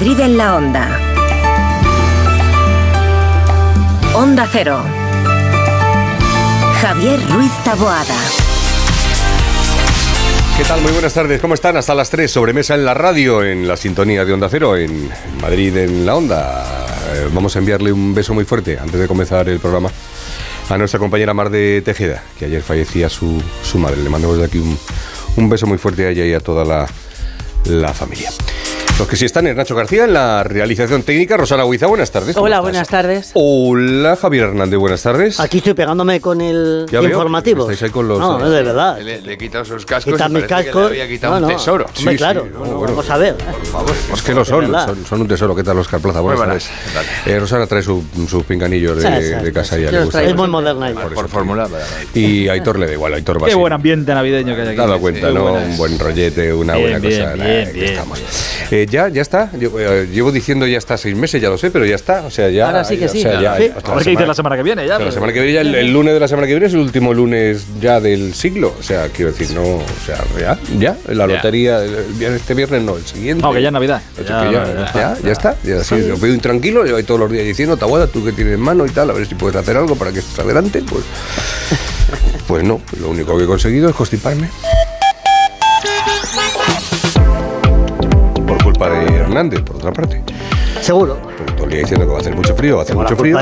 Madrid en la Onda. Onda Cero. Javier Ruiz Taboada. ¿Qué tal? Muy buenas tardes. ¿Cómo están? Hasta las 3, sobremesa en la radio, en la sintonía de Onda Cero, en Madrid en la Onda. Eh, vamos a enviarle un beso muy fuerte antes de comenzar el programa a nuestra compañera Mar de Tejeda, que ayer fallecía su, madre. Le mandamos de aquí un, beso muy fuerte a ella y a toda la familia. Los que sí están es Nacho García en la realización técnica. Rosana Huiza, buenas tardes. ¿cómo Hola, estás? buenas tardes. Hola, Javier Hernández, buenas tardes. Aquí estoy pegándome con el Ya veo, informativo. estáis ahí con los, No, eh, de verdad. Le, le he quitado sus cascos Quitar y mis que cascos. le había quitado No, un no. tesoro. Hombre, Sí, claro. sí, bueno, bueno. vamos a ver. Por favor. Es que lo son, son, son un tesoro. ¿Qué tal, Oscar Plaza? Buenas tardes. buenas, ¿qué tal? Eh, Rosana trae su- sus pinganillos de, Sí, sí, de casa sí, ya le los gusta. Es muy moderna ella. Por Por fórmula. Y a Aitor le da igual, Aitor va Qué buen ambiente navideño que hay aquí. Dado cuenta, ¿no? Un buen rollete, una buena cosa. estamos. Ya, ya está. Yo, eh, llevo diciendo ya está seis meses, ya lo sé, pero ya está. O sea, ya. Ahora sí que o sí. sea, ya- Sí. hasta A ver qué dice la semana que viene ya. o sea, la pero- semana que viene, ya el, el lunes de la semana que viene es el último lunes ya del siglo. O sea, quiero decir, no. O sea, ya, ya. La Ya. lotería, el este viernes no, el siguiente. No, que ya es Navidad. O Ya, ya, ya. ya, ya está. Ya, sí, lo veo intranquilo, yo ahí todos los días diciendo, Tabuada, tú que tienes en mano y tal, a ver si puedes hacer algo para que estés adelante. Pues, pues no, lo único que he conseguido es constiparme. Por otra parte. Seguro. Día diciendo que va a hacer mucho frío, va a hacer mucho frío.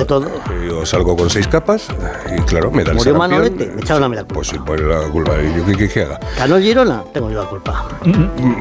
Yo salgo con seis capas y claro, me da el Murió sarampión. Manolete, me echaron a mí la culpa. Pues sí, pues la culpa. ¿Y yo qué, qué, qué haga? ¿Ganó Girona? Tengo yo la culpa.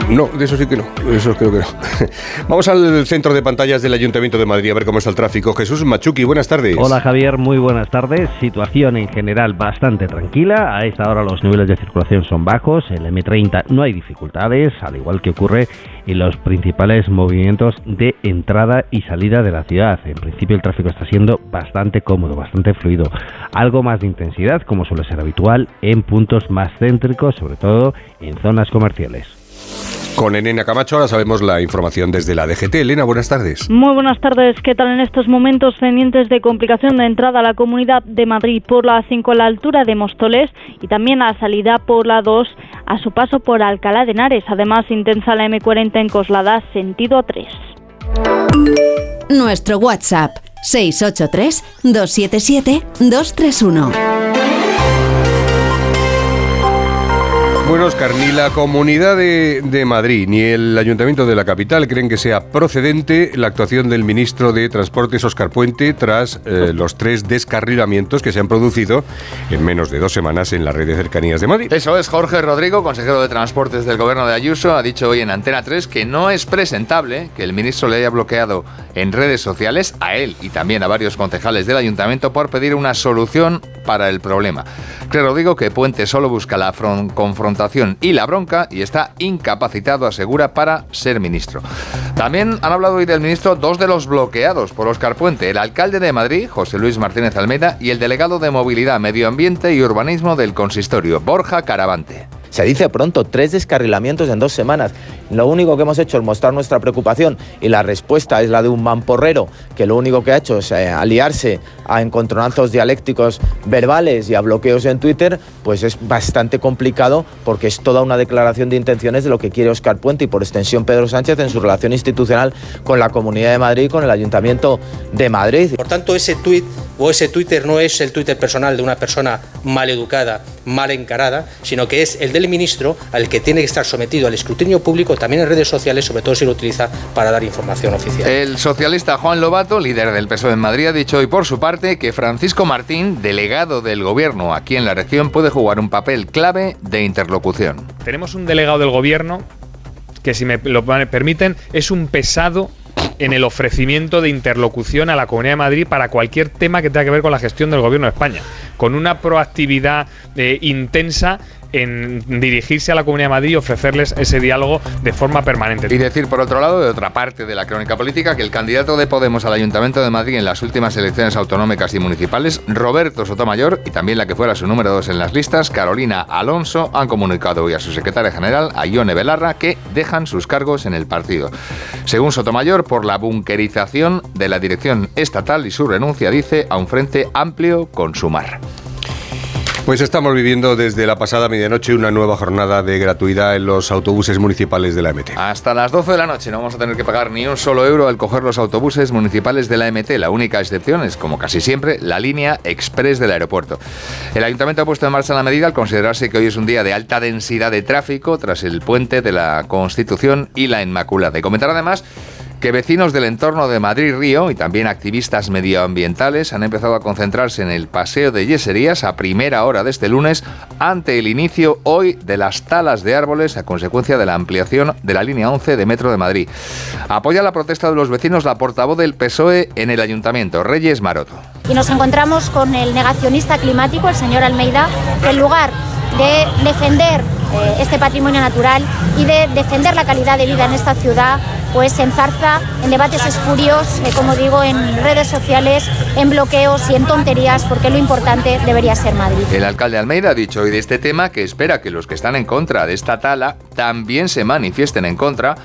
No, de eso sí que no. De eso creo que no. Vamos al centro de pantallas del Ayuntamiento de Madrid a ver cómo está el tráfico. Jesús Machuki, buenas tardes. Hola Javier, muy buenas tardes. Situación en general bastante tranquila. A esta hora los niveles de circulación son bajos. En el M30 no hay dificultades, al igual que ocurre en los principales movimientos de entrada y salida de la ciudad. En principio el tráfico está siendo bastante cómodo, bastante fluido. Algo más de intensidad, como suele ser habitual, en puntos más céntricos, sobre todo en zonas comerciales. Con Elena Camacho ahora sabemos la información desde la DGT. Elena, buenas tardes. Muy buenas tardes. ¿Qué tal en estos momentos pendientes de complicación de entrada a la Comunidad de Madrid por la 5 a la altura de Móstoles y también a la salida por la 2 a su paso por Alcalá de Henares? Además, intensa la M40 en Coslada, sentido 3. Nuestro WhatsApp 683 277 231. Oscar, ni la Comunidad de, Madrid ni el Ayuntamiento de la capital creen que sea procedente la actuación del ministro de Transportes, Oscar Puente, tras eh, los tres descarrilamientos que se han producido en menos de dos semanas en la red de cercanías de Madrid. Eso es, Jorge Rodrigo, consejero de Transportes del Gobierno de Ayuso, ha dicho hoy en Antena 3 que no es presentable que el ministro le haya bloqueado en redes sociales a él y también a varios concejales del ayuntamiento por pedir una solución para el problema. Cree Rodrigo que Puente solo busca la fron- y la bronca y está incapacitado, asegura, para ser ministro. También han hablado hoy del ministro dos de los bloqueados por Oscar Puente, el alcalde de Madrid, José Luis Martínez Almeida, y el delegado de Movilidad, Medio Ambiente y Urbanismo del consistorio, Borja Caravante. Se dice pronto, tres descarrilamientos en dos semanas. Lo único que hemos hecho es mostrar nuestra preocupación y la respuesta es la de un mamporrero que lo único que ha hecho es eh, aliarse a encontronazos dialécticos verbales y a bloqueos en Twitter, pues es bastante complicado porque es toda una declaración de intenciones de lo que quiere Oscar Puente y por extensión Pedro Sánchez en su relación institucional con la Comunidad de Madrid y con el Ayuntamiento de Madrid. Por tanto, ese tuit o ese Twitter no es el Twitter personal de una persona mal educada, mal encarada, sino que es el del ministro al que tiene que estar sometido al escrutinio público también en redes sociales, sobre todo si lo utiliza para dar información oficial. El socialista Juan Lobato, líder del PSOE en Madrid, ha dicho hoy por su parte que Francisco Martín, delegado del gobierno aquí en la región, puede jugar un papel clave de interlocución. Tenemos un delegado del gobierno que, si me lo permiten, es un pesado en el ofrecimiento de interlocución a la Comunidad de Madrid para cualquier tema que tenga que ver con la gestión del Gobierno de España, con una proactividad eh, intensa en dirigirse a la Comunidad de Madrid y ofrecerles ese diálogo de forma permanente. Y decir, por otro lado, de otra parte de la crónica política, que el candidato de Podemos al Ayuntamiento de Madrid en las últimas elecciones autonómicas y municipales, Roberto Sotomayor, y también la que fuera su número dos en las listas, Carolina Alonso, han comunicado hoy a su secretaria general, a Ione Belarra, que dejan sus cargos en el partido. Según Sotomayor, por la bunkerización de la dirección estatal y su renuncia, dice, a un frente amplio con Sumar. Pues estamos viviendo desde la pasada medianoche una nueva jornada de gratuidad en los autobuses municipales de la MT. Hasta las 12 de la noche no vamos a tener que pagar ni un solo euro al coger los autobuses municipales de la MT. La única excepción es, como casi siempre, la línea express del aeropuerto. El ayuntamiento ha puesto en marcha la medida al considerarse que hoy es un día de alta densidad de tráfico tras el puente de la Constitución y la Inmaculada. Y comentar además que vecinos del entorno de Madrid-Río y también activistas medioambientales han empezado a concentrarse en el paseo de Yeserías a primera hora de este lunes ante el inicio hoy de las talas de árboles a consecuencia de la ampliación de la línea 11 de Metro de Madrid. Apoya la protesta de los vecinos la portavoz del PSOE en el ayuntamiento, Reyes Maroto. Y nos encontramos con el negacionista climático, el señor Almeida, que en lugar de defender eh, este patrimonio natural y de defender la calidad de vida en esta ciudad, pues se enzarza en debates espurios, eh, como digo, en redes sociales, en bloqueos y en tonterías, porque lo importante debería ser Madrid. El alcalde Almeida ha dicho hoy de este tema que espera que los que están en contra de esta tala también se manifiesten en contra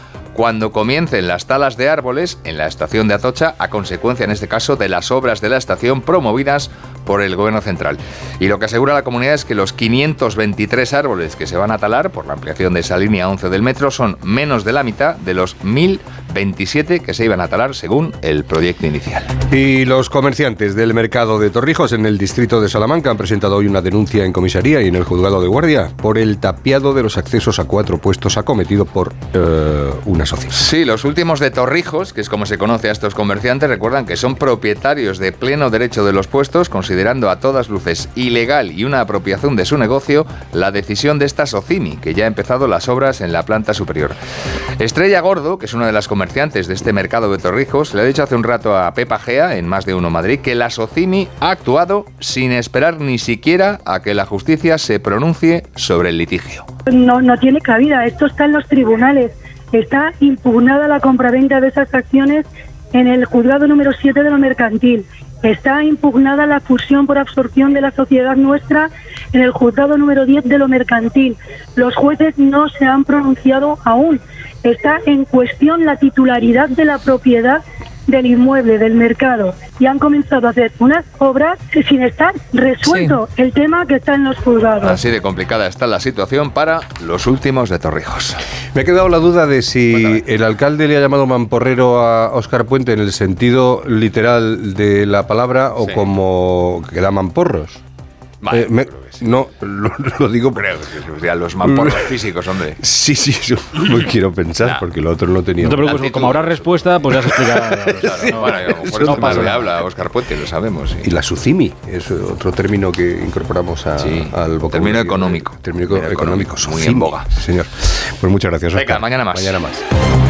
cuando comiencen las talas de árboles en la estación de Atocha, a consecuencia en este caso de las obras de la estación promovidas por el Gobierno Central. Y lo que asegura la comunidad es que los 523 árboles que se van a talar por la ampliación de esa línea 11 del metro son menos de la mitad de los 1.027 que se iban a talar según el proyecto inicial. Y los comerciantes del mercado de Torrijos en el distrito de Salamanca han presentado hoy una denuncia en comisaría y en el juzgado de guardia por el tapiado de los accesos a cuatro puestos acometido por eh, una Sí, los últimos de Torrijos, que es como se conoce a estos comerciantes, recuerdan que son propietarios de pleno derecho de los puestos, considerando a todas luces ilegal y una apropiación de su negocio la decisión de esta Socimi, que ya ha empezado las obras en la planta superior. Estrella Gordo, que es una de las comerciantes de este mercado de Torrijos, le ha dicho hace un rato a Pepa Gea, en Más de Uno Madrid, que la Socimi ha actuado sin esperar ni siquiera a que la justicia se pronuncie sobre el litigio. No, no tiene cabida, esto está en los tribunales. Está impugnada la compraventa de esas acciones en el juzgado número 7 de lo mercantil. Está impugnada la fusión por absorción de la sociedad nuestra en el juzgado número 10 de lo mercantil. Los jueces no se han pronunciado aún. Está en cuestión la titularidad de la propiedad del inmueble, del mercado, y han comenzado a hacer unas obras sin estar resuelto el tema que está en los juzgados. Así de complicada está la situación para los últimos de Torrijos. Me ha quedado la duda de si el alcalde le ha llamado mamporrero a Óscar Puente en el sentido literal de la palabra o como que da mamporros. Vale, Eh, me- no, lo, lo digo Creo que serían los mamporros físicos, hombre. Sí, sí, yo no quiero pensar porque lo otro no tenía. No te preocupes, como habrá respuesta, pues ya se explicará. No, bueno, mejor Eso no más pasa le nada. habla a Óscar Puente, lo sabemos. sí. Y la SUCIMI es otro término que incorporamos a- Sí, al vocabulario. término económico. Término Término económico, económico, muy en boga. sí, señor. Pues muchas gracias. Venga, Óscar. mañana más. Mañana más.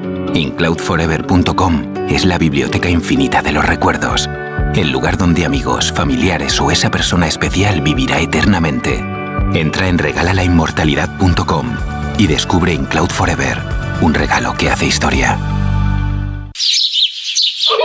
InCloudForever.com es la biblioteca infinita de los recuerdos. El lugar donde amigos, familiares o esa persona especial vivirá eternamente. Entra en regalalainmortalidad.com y descubre InCloud Forever, un regalo que hace historia.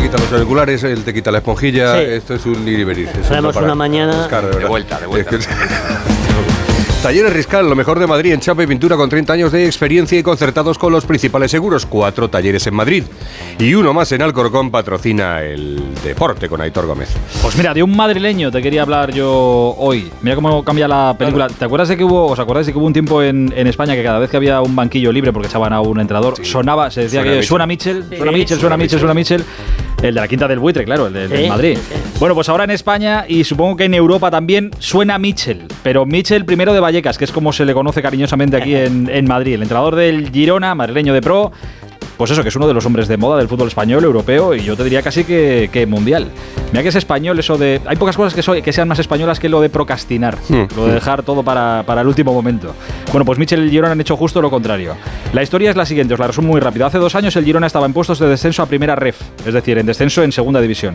Tú le quitas los auriculares, él te quita la esponjilla. Sí. Esto es un ir y venir. Una mañana- De vuelta, de vuelta. Talleres Riscal, lo mejor de Madrid en chapa y pintura con 30 años de experiencia y concertados con los principales seguros. Cuatro talleres en Madrid. Y uno más en Alcorcón patrocina el deporte con Aitor Gómez. Pues mira, de un madrileño te quería hablar yo hoy. Mira cómo cambia la película. ¿Te acuerdas de que hubo, os acordáis de que hubo un tiempo en, en España que cada vez que había un banquillo libre porque echaban a un entrenador, sonaba, se decía Suena que Mitchell. suena Mitchell, suena Mitchell, suena Mitchell, suena Mitchell. El de la quinta del buitre, claro, el de- del Madrid. sí. Bueno, pues ahora en España y supongo que en Europa también suena Mitchell, pero Mitchell primero de Vallecas, que es como se le conoce cariñosamente aquí en, Madrid, el entrenador del Girona, madrileño de pro. Pues eso, que es uno de los hombres de moda del fútbol español, europeo y yo te diría casi que mundial. Mira que es español eso de... Hay pocas cosas que, soy, que sean más españolas que lo de procrastinar, Hmm. lo de dejar todo para, para el último momento. Bueno, pues Michel y el Girona han hecho justo lo contrario. La historia es la siguiente, os la resumo muy rápido. Hace dos años el Girona estaba en puestos de descenso a primera ref, es decir, en descenso en segunda división.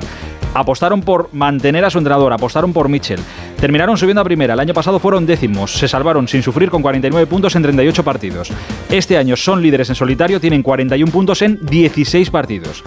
Apostaron por mantener a su entrenador, apostaron por Michel. Terminaron subiendo a primera. El año pasado fueron décimos. Se salvaron sin sufrir con 49 puntos en 38 partidos. Este año son líderes en solitario, tienen 41 puntos en 16 partidos.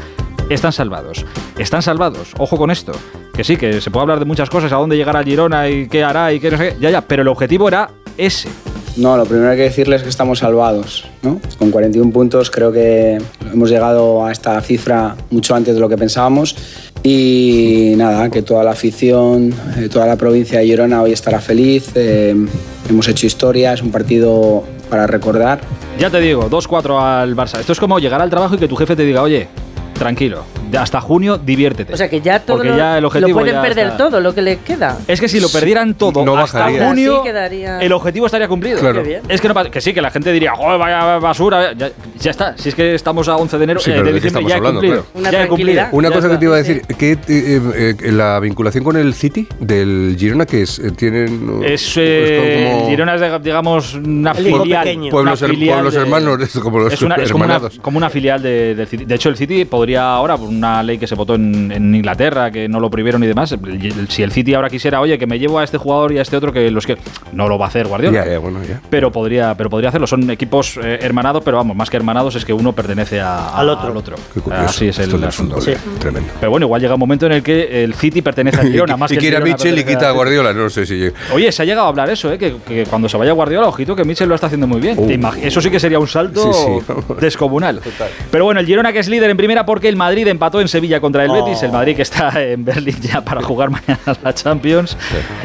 Están salvados. Están salvados. Ojo con esto. Que sí, que se puede hablar de muchas cosas, a dónde llegará Girona y qué hará y qué no sé qué. Ya, ya, pero el objetivo era ese. No, lo primero que hay que decirles es que estamos salvados. ¿no? Con 41 puntos creo que hemos llegado a esta cifra mucho antes de lo que pensábamos. Y nada, que toda la afición, eh, toda la provincia de Girona hoy estará feliz. eh, hemos hecho historia, es un partido para recordar. Ya te digo, 2-4 al Barça. Esto es como llegar al trabajo y que tu jefe te diga, oye, tranquilo, hasta junio diviértete. O sea que ya todo Porque lo, ya el objetivo lo pueden ya perder está. todo lo que le queda. Es que si lo perdieran todo no hasta bajaría. junio, Sí, quedaría- el objetivo estaría cumplido. Claro. Es que no que sí, que la gente diría, joder, vaya basura. Ya, ya está. Si es que estamos a 11 de enero, Sí, eh, pero de ¿de qué diciembre, estamos ya he hablando? cumplido. Claro. Una ya he cumplido. tranquilidad. Una Ya cosa que te iba a decir, que eh, eh, la vinculación con el City del Girona, que es, eh, tienen... Es, eh, como- Girona es, de- digamos, una filial. pequeño. Pueblos, una her- filial pueblos de- hermanos, es como los es, una, es como, una, hermanados. como una filial de- del City. De hecho, el City podría ahora, por una ley que se votó en, en Inglaterra, que no lo prohibieron y demás, si el City ahora quisiera, oye, que me llevo a este jugador y a este otro, que los que. No lo va a hacer Guardiola. Ya, ya, bueno, ya. Pero podría, pero podría hacerlo. Son equipos eh, hermanados, pero vamos, más que hermanados es que uno pertenece a- a- Al otro. Qué curioso. Así es el asunto. Sí. tremendo. Pero bueno, igual llega un momento en el que el City pertenece al Girona, más y que quiere a Mitchell y quita a al- Guardiola, no sé si... Oye, se ha llegado a hablar eso, ¿eh? que, que cuando se vaya Guardiola, ojito que Mitchell lo está haciendo muy bien. Uh. Eso sí que sería un salto Sí, sí. descomunal. Pero bueno, el Girona que es líder en primera porque el Madrid empató en Sevilla contra el Oh. Betis. El Madrid que está en Berlín ya para jugar mañana la Champions.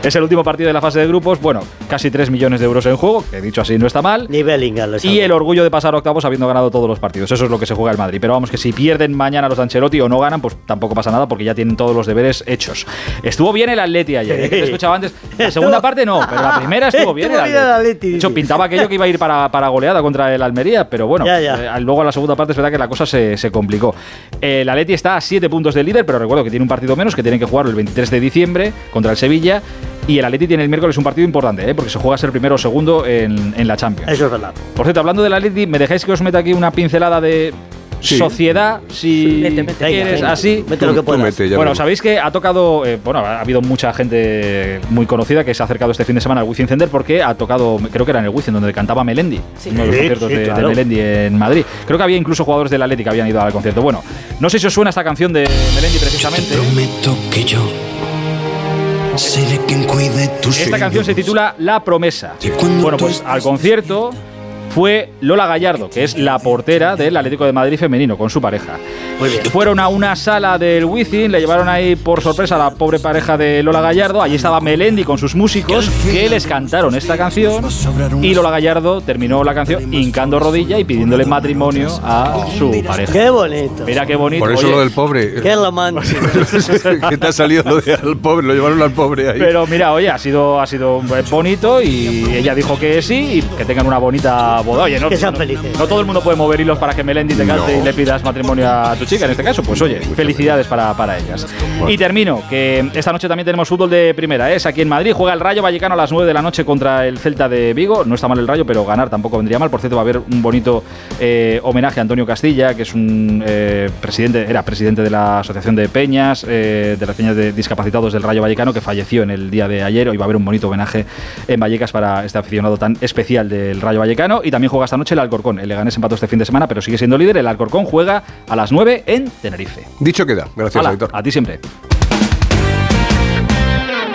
Es el último partido de la fase de grupos. Bueno, casi 3 millones de euros en juego, que dicho así no está mal. Ni Bellingham le Y el orgullo de pasar octavos habiendo ganado todos los partidos. Eso es lo que se juega el Madrid. Pero vamos, que si pierden mañana los de Ancelotti o no ganan, pues tampoco pasa nada porque ya tienen todos los deberes hechos. Estuvo bien el Atleti ayer, ¿eh? que te escuchaba antes. La segunda parte no, pero la primera estuvo bien el Estuvo bien el Atleti. Atleti, De hecho, pintaba aquello que iba a ir para, para goleada contra el Almería, pero bueno, Ya, ya. eh, luego a la segunda parte es verdad que la cosa se, se complicó. El Atleti está a 7 puntos del líder, pero recuerdo que tiene un partido menos, que tienen que jugarlo el 23 de diciembre contra el Sevilla. Y el Atleti tiene el miércoles un partido importante, ¿eh? porque se juega a ser primero o segundo en, en la Champions. Eso es verdad. Por cierto, hablando del Atleti, ¿me dejáis que os meta aquí una pincelada de Sí. sociedad? Si Mete, mete. quieres, Venga, así. Mete lo que puedas. mete, Bueno, sabéis que ha tocado, eh, bueno, ha habido mucha gente muy conocida que se ha acercado este fin de semana al Wizzing Center porque ha tocado, creo que era en el Wizzing donde cantaba Melendi, uno de los Sí, conciertos sí, de, de claro. Melendi en Madrid. Creo que había incluso jugadores del Atleti que habían ido al concierto. Bueno, no sé si os suena esta canción de Melendi precisamente. Prometo que yo seré quien cuide tus Esta canción se titula La Promesa. Bueno, pues al concierto fue Lola Gallardo, que es la portera del Atlético de Madrid femenino, con su pareja. Fueron a una sala del Wizzing, le llevaron ahí por sorpresa a la pobre pareja de Lola Gallardo. Allí estaba Melendi con sus músicos, que les cantaron esta canción. Y Lola Gallardo terminó la canción hincando rodilla y pidiéndole matrimonio a su pareja. Qué bonito. Mira qué bonito. Por eso Oye, lo del pobre. Qué romántico. que te ha salido lo de al pobre, lo llevaron al pobre ahí. Pero mira, oye, ha sido, ha sido bonito y ella dijo que sí y que tengan una bonita boda. Oye, no, Que sean no- felices. no todo el mundo puede mover hilos para que Melendi te cante No. y le pidas matrimonio a tu chica. En este caso, pues oye, felicidades para, para ellas. Y termino, que esta noche también tenemos fútbol de primera. ¿eh? Es aquí en Madrid. Juega el Rayo Vallecano a las 9 de la noche contra el Celta de Vigo. No está mal el Rayo, pero ganar tampoco vendría mal. Por cierto, va a haber un bonito eh, homenaje a Antonio Castilla, que es un eh, presidente, era presidente de la Asociación de Peñas, eh, de las Peñas de Discapacitados del Rayo Vallecano, que falleció en el día de ayer. Hoy va a haber un bonito homenaje en Vallecas para este aficionado tan especial del Rayo Vallecano. Y también juega esta noche el Alcorcón. El Leganés empató este fin de semana, pero sigue siendo líder. El Alcorcón juega a las 9 en Tenerife. Dicho queda. Gracias, Aitor. a ti siempre.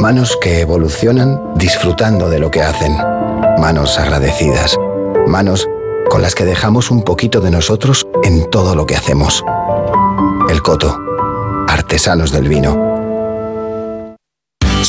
Manos que evolucionan disfrutando de lo que hacen. Manos agradecidas. Manos con las que dejamos un poquito de nosotros en todo lo que hacemos. El Coto. Artesanos del vino.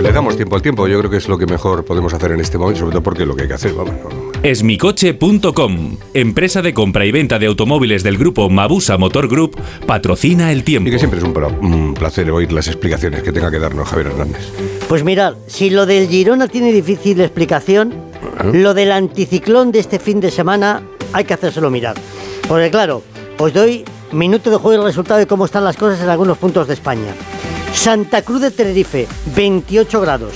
Pues le damos tiempo al tiempo. Yo creo que es lo que mejor podemos hacer en este momento, sobre todo porque es lo que hay que hacer. Vamos, no- Esmicoche.com, empresa de compra y venta de automóviles del grupo Mabusa Motor Group, patrocina el tiempo. Y que siempre es un, pla- un placer oír las explicaciones que tenga que darnos Javier Hernández. Pues mirad, si lo del Girona tiene difícil explicación, lo del anticiclón de este fin de semana hay que hacérselo mirar. Porque claro, os doy minuto de juego y resultado de cómo están las cosas en algunos puntos de España. Santa Cruz de Tenerife, 28 grados.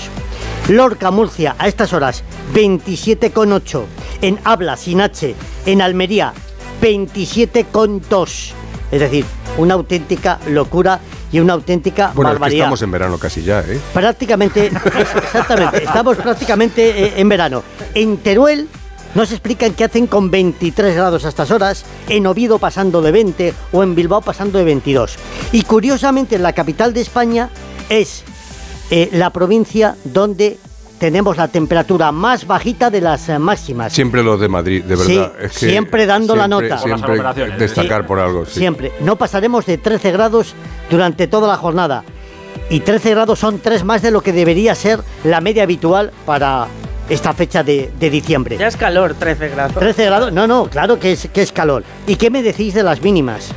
Lorca, Murcia, a estas horas, 27,8. En Habla, sin H, en Almería, 27,2. Es decir, una auténtica locura y una auténtica Bueno, es que barbaridad. estamos en verano casi ya, ¿eh? Prácticamente, exactamente, estamos prácticamente eh, en verano. En Teruel nos explican qué hacen con 23 grados a estas horas, en Oviedo pasando de 20 o en Bilbao pasando de 22. Y curiosamente, la capital de España es eh, la provincia donde tenemos la temperatura más bajita de las eh, máximas. Siempre los de Madrid, de Sí, verdad. es que siempre dando la nota. Siempre destacar por algo. sí. Siempre. No pasaremos de 13 grados durante toda la jornada. Y 13 grados son tres más de lo que debería ser la media habitual para esta fecha de, de diciembre. Ya es calor, 13 grados. 13 grados, no, no, claro que es, que es calor. ¿Y qué me decís de las mínimas?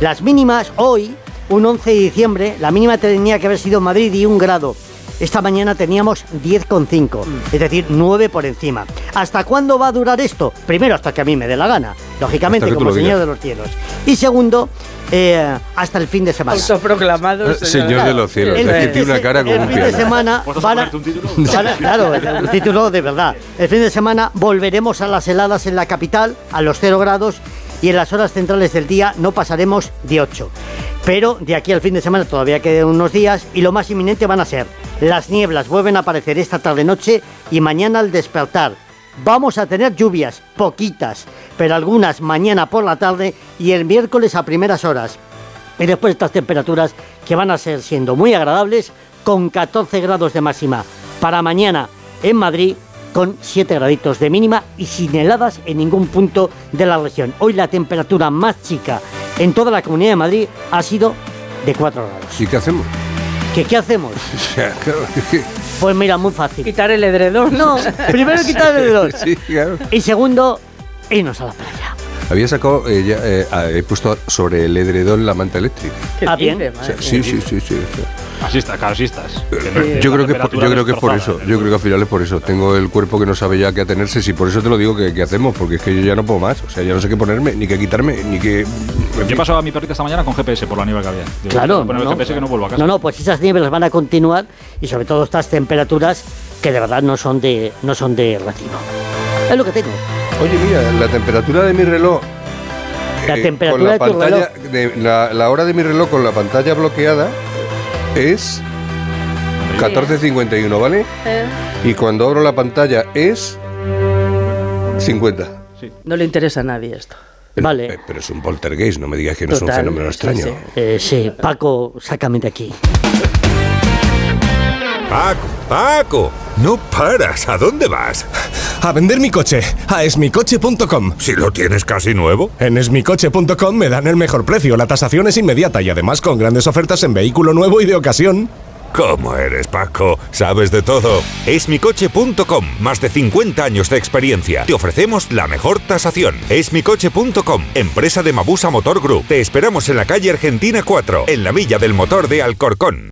Las mínimas hoy, un 11 de diciembre, la mínima tenía que haber sido Madrid y un grado. Esta mañana teníamos 10,5, es decir, 9 por encima. ¿Hasta cuándo va a durar esto? Primero, hasta que a mí me dé la gana, lógicamente, como lo señor de los cielos. Y segundo, eh, hasta el fin de semana. Autoproclamado Eh, señor de los cielos, El es que fin tiene de una cara como el un fin de semana van a- van a- claro, un título de verdad. El fin de semana volveremos a las heladas en la capital, a los 0 grados, y en las horas centrales del día no pasaremos de 8. Pero de aquí al fin de semana todavía quedan unos días y lo más inminente van a ser las nieblas vuelven a aparecer esta tarde-noche y mañana al despertar. Vamos a tener lluvias, poquitas, pero algunas mañana por la tarde y el miércoles a primeras horas. Y después estas temperaturas que van a ser siendo muy agradables con 14 grados de máxima. Para mañana en Madrid con 7 graditos de mínima y sin heladas en ningún punto de la región. Hoy la temperatura más chica en toda la comunidad de Madrid ha sido de 4 grados. ¿Y qué hacemos? ¿Qué, qué hacemos? Pues mira, muy fácil. Quitar el edredón. No, primero quitar el edredón. Sí, claro. Y segundo, irnos a la playa. Había sacado, eh, ya, eh, ah, he puesto sobre el edredón la manta eléctrica. Ah, bien. O sea, sí, sí, sí, sí. Así está, claro, así estás. Yo creo, que, es por- yo creo que es por eso. Yo creo que al final es por eso. Tengo el cuerpo que no sabe ya qué atenerse. Si por eso te lo digo que, que hacemos, porque es que yo ya no puedo más. O sea, ya no sé qué ponerme, ni qué quitarme, ni qué. Yo he pasado a mi perrita esta mañana con GPS por la nieve que había. Digo, Claro. Poner el no, GPS que no vuelvo a casa. No, no, pues esas nieves van a continuar y sobre todo estas temperaturas que de verdad no son de, no son de recibo. Es lo que tengo. Oye, mira, la temperatura de mi reloj. La eh, temperatura con de tu la de- la, la hora de mi reloj con la pantalla bloqueada es 14.51, ¿vale? Eh, Y cuando abro la pantalla es 50. no le interesa a nadie esto. Vale. Eh, Pero es un poltergeist, no me digas que no es un fenómeno sí, extraño. sí. Eh, sí, Paco, sácame de aquí. Paco, Paco, no paras. ¿A dónde vas? A vender mi coche, a esmicoche.com. Si lo tienes casi nuevo. En esmicoche.com me dan el mejor precio, la tasación es inmediata y además con grandes ofertas en vehículo nuevo y de ocasión. ¿Cómo eres, Paco? Sabes de todo. Esmicoche.com. Más de 50 años de experiencia. Te ofrecemos la mejor tasación. Esmicoche.com. Empresa de Mabusa Motor Group. Te esperamos en la calle Argentina 4, en la Villa del Motor de Alcorcón.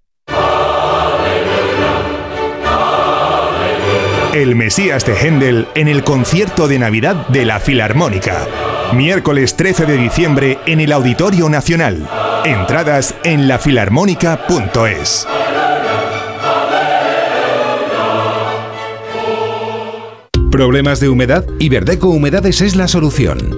El Mesías de Händel en el concierto de Navidad de la Filarmónica. Miércoles 13 de diciembre en el Auditorio Nacional. Entradas en lafilarmónica.es. ¿Problemas de humedad? Iberdeco Humedades es la solución.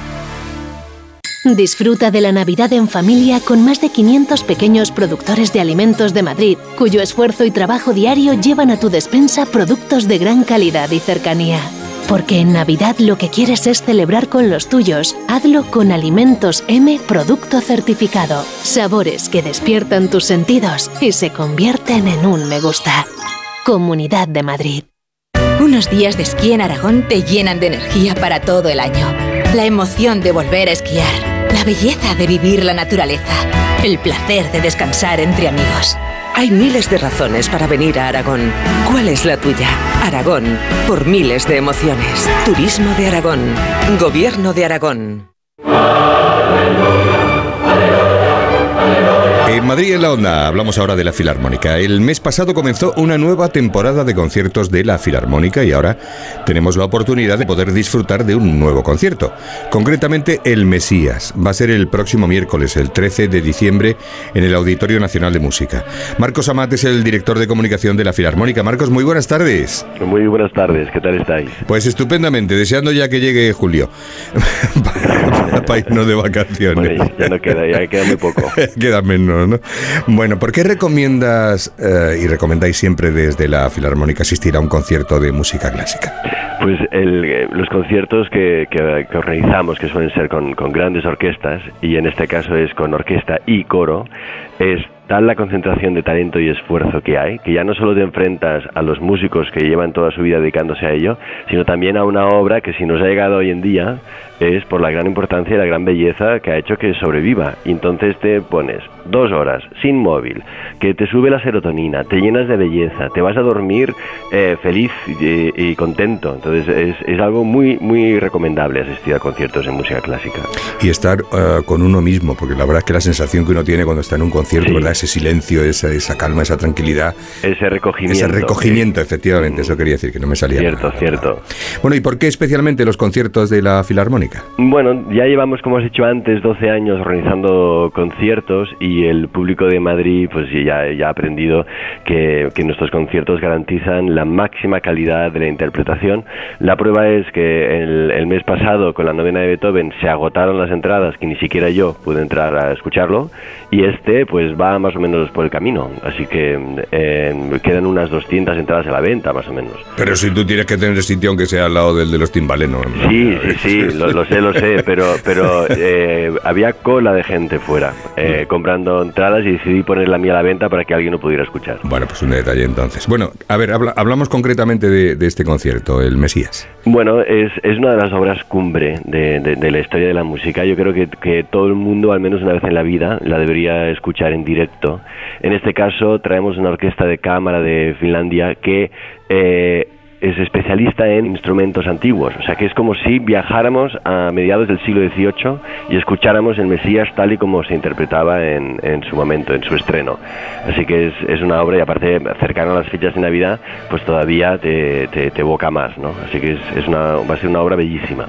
Disfruta de la Navidad en familia con más de 500 pequeños productores de alimentos de Madrid, cuyo esfuerzo y trabajo diario llevan a tu despensa productos de gran calidad y cercanía. Porque en Navidad lo que quieres es celebrar con los tuyos. Hazlo con Alimentos M Producto Certificado. Sabores que despiertan tus sentidos y se convierten en un me gusta. Comunidad de Madrid. Unos días de esquí en Aragón te llenan de energía para todo el año. La emoción de volver a esquiar, la belleza de vivir la naturaleza, el placer de descansar entre amigos. Hay miles de razones para venir a Aragón. ¿Cuál es la tuya? Aragón, por miles de emociones. Turismo de Aragón. Gobierno de Aragón. En Madrid en la Onda hablamos ahora de la Filarmónica. El mes pasado comenzó una nueva temporada de conciertos de la Filarmónica y ahora tenemos la oportunidad de poder disfrutar de un nuevo concierto. Concretamente el Mesías. Va a ser el próximo miércoles, el 13 de diciembre, en el Auditorio Nacional de Música. Marcos Amat es el director de comunicación de la Filarmónica. Marcos, muy buenas tardes. Muy buenas tardes, ¿qué tal estáis? Pues estupendamente, deseando ya que llegue julio. para irnos de vacaciones. Bueno, ya no queda, ya queda muy poco. queda menos, ¿no? Bueno, ¿por qué recomiendas eh, y recomendáis siempre desde la Filarmónica asistir a un concierto de música clásica? Pues el, eh, los conciertos que, que- que organizamos, que suelen ser con, con grandes orquestas, y en este caso es con orquesta y coro, es tal la concentración de talento y esfuerzo que hay, que ya no solo te enfrentas a los músicos que llevan toda su vida dedicándose a ello, sino también a una obra que si nos ha llegado hoy en día es por la gran importancia y la gran belleza que ha hecho que sobreviva. Y entonces te pones dos horas sin móvil, que te sube la serotonina, te llenas de belleza, te vas a dormir eh, feliz y, y contento. Entonces es, es algo muy, muy recomendable asistir a conciertos de música clásica. Y estar eh, con uno mismo, porque la verdad es que la sensación que uno tiene cuando está en un concierto, ¿verdad? Ese silencio, esa, esa calma, esa tranquilidad. Ese recogimiento. Ese recogimiento, efectivamente, eso quería decir, que no me salía. Cierto, nada. cierto. Bueno, ¿y por qué especialmente los conciertos de la Filarmónica? Bueno, ya llevamos, como has dicho antes, 12 años organizando conciertos y el público de Madrid pues ya, ya ha aprendido que, que nuestros conciertos garantizan la máxima calidad de la interpretación. La prueba es que el, el mes pasado con la novena de Beethoven se agotaron las entradas, que ni siquiera yo pude entrar a escucharlo, y este pues va más o menos por el camino, así que eh, quedan unas 200 entradas a la venta más o menos. Pero si tú tienes que tener sitio aunque sea al lado del de los timbalenos. ¿no? Sí, sí, sí, lo, lo sé, lo sé, pero, pero eh, había cola de gente fuera eh, comprando entradas y decidí poner la mía a la venta para que alguien lo pudiera escuchar. Bueno, pues un detalle entonces. Bueno, a ver, habla- hablamos concretamente de, de este concierto, el Mesías. Bueno, es, es una de las obras cumbre de, de- de la historia de la música. Yo creo que, que todo el mundo, al menos una vez en la vida, la debería escuchar en directo. En este caso, traemos una orquesta de cámara de Finlandia que eh, es especialista en instrumentos antiguos. O sea, que es como si viajáramos a mediados del siglo XVIII y escucháramos el Mesías tal y como se interpretaba en, en su momento, en su estreno. Así que es, es una obra, y aparte cercana a las fechas de Navidad, pues todavía te, te, te evoca más, ¿no? Así que es, es una, va a ser una obra bellísima.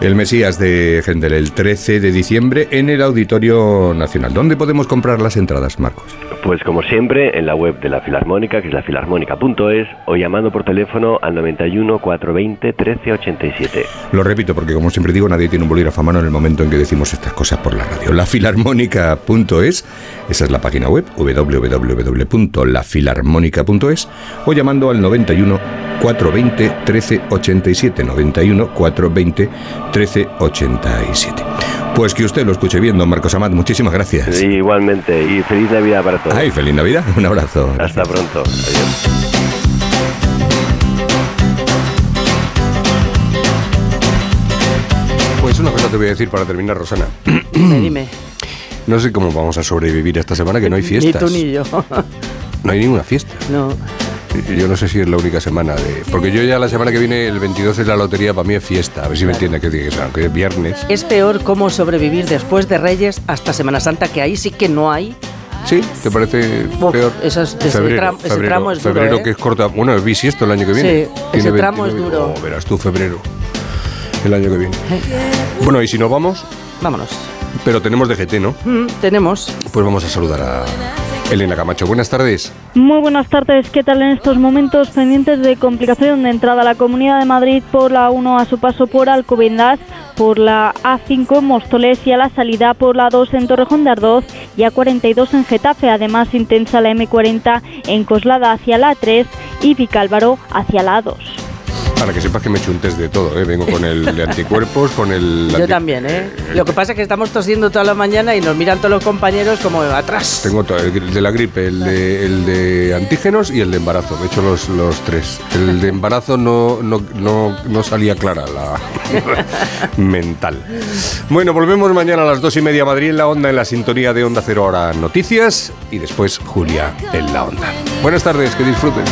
El Mesías de Händel, el 13 de diciembre en el Auditorio Nacional. ¿Dónde podemos comprar las entradas, Marcos? Pues como siempre, en la web de la Filarmónica, que es lafilarmónica.es, o llamando por teléfono al 91 420 1387. Lo repito porque, como siempre digo, nadie tiene un bolígrafo a mano en el momento en que decimos estas cosas por la radio. Lafilarmónica.es, esa es la página web, www.lafilarmónica.es, o llamando al 91 420 1387. 91 420 1387. Pues que usted lo escuche bien, don Marcos Amat. Muchísimas gracias. Sí, igualmente, y feliz Navidad para todos. Ay, feliz Navidad. Un abrazo. Hasta pronto. Adiós. Pues una cosa te voy a decir para terminar, Rosana. Dime, dime. No sé cómo vamos a sobrevivir esta semana que no hay fiestas. Ni tú ni yo. No hay ninguna fiesta. No. Yo no sé si es la única semana de... Porque yo ya la semana que viene, el 22 es la lotería, para mí es fiesta. A ver si me entiende que diga aunque es viernes. Es peor cómo sobrevivir después de Reyes hasta Semana Santa, que ahí sí que no hay. ¿Sí? ¿Te parece Uf, peor? esas- ese febrero, tram- ese febrero, tramo es duro, febrero ¿eh? que es corta. Bueno, es bisiesto el año que viene. Sí, ese tramo es duro. Oh, verás tú, febrero. El año que viene. Bueno, y si no vamos, Vámonos. pero tenemos DGT, ¿no? Mm, tenemos. Pues vamos a saludar a Elena Camacho. Buenas tardes. Muy buenas tardes, ¿qué tal en estos momentos pendientes de complicación de entrada a la Comunidad de Madrid por la 1 a su paso por Alcobendas, por la A5 en Móstoles y a la salida por la 2 en Torrejón de Ardoz y A42 en Getafe, además intensa la M40 en Coslada hacia la 3 y Vicálvaro hacia la 2. Para que sepas que me he hecho un test de todo, ¿eh? Vengo con el de anticuerpos, con el... Yo también, ¿eh? Lo que pasa es que estamos tosiendo toda la mañana y nos miran todos los compañeros como atrás. Tengo todo, el de la gripe, el de, el de antígenos y el de embarazo. He hecho los, los tres. El de embarazo no, no, no, no salía clara la mental. Bueno, volvemos mañana a las dos y media Madrid en la onda, en la sintonía de Onda Cero Hora Noticias y después Julia en la onda. Buenas tardes, que disfruten.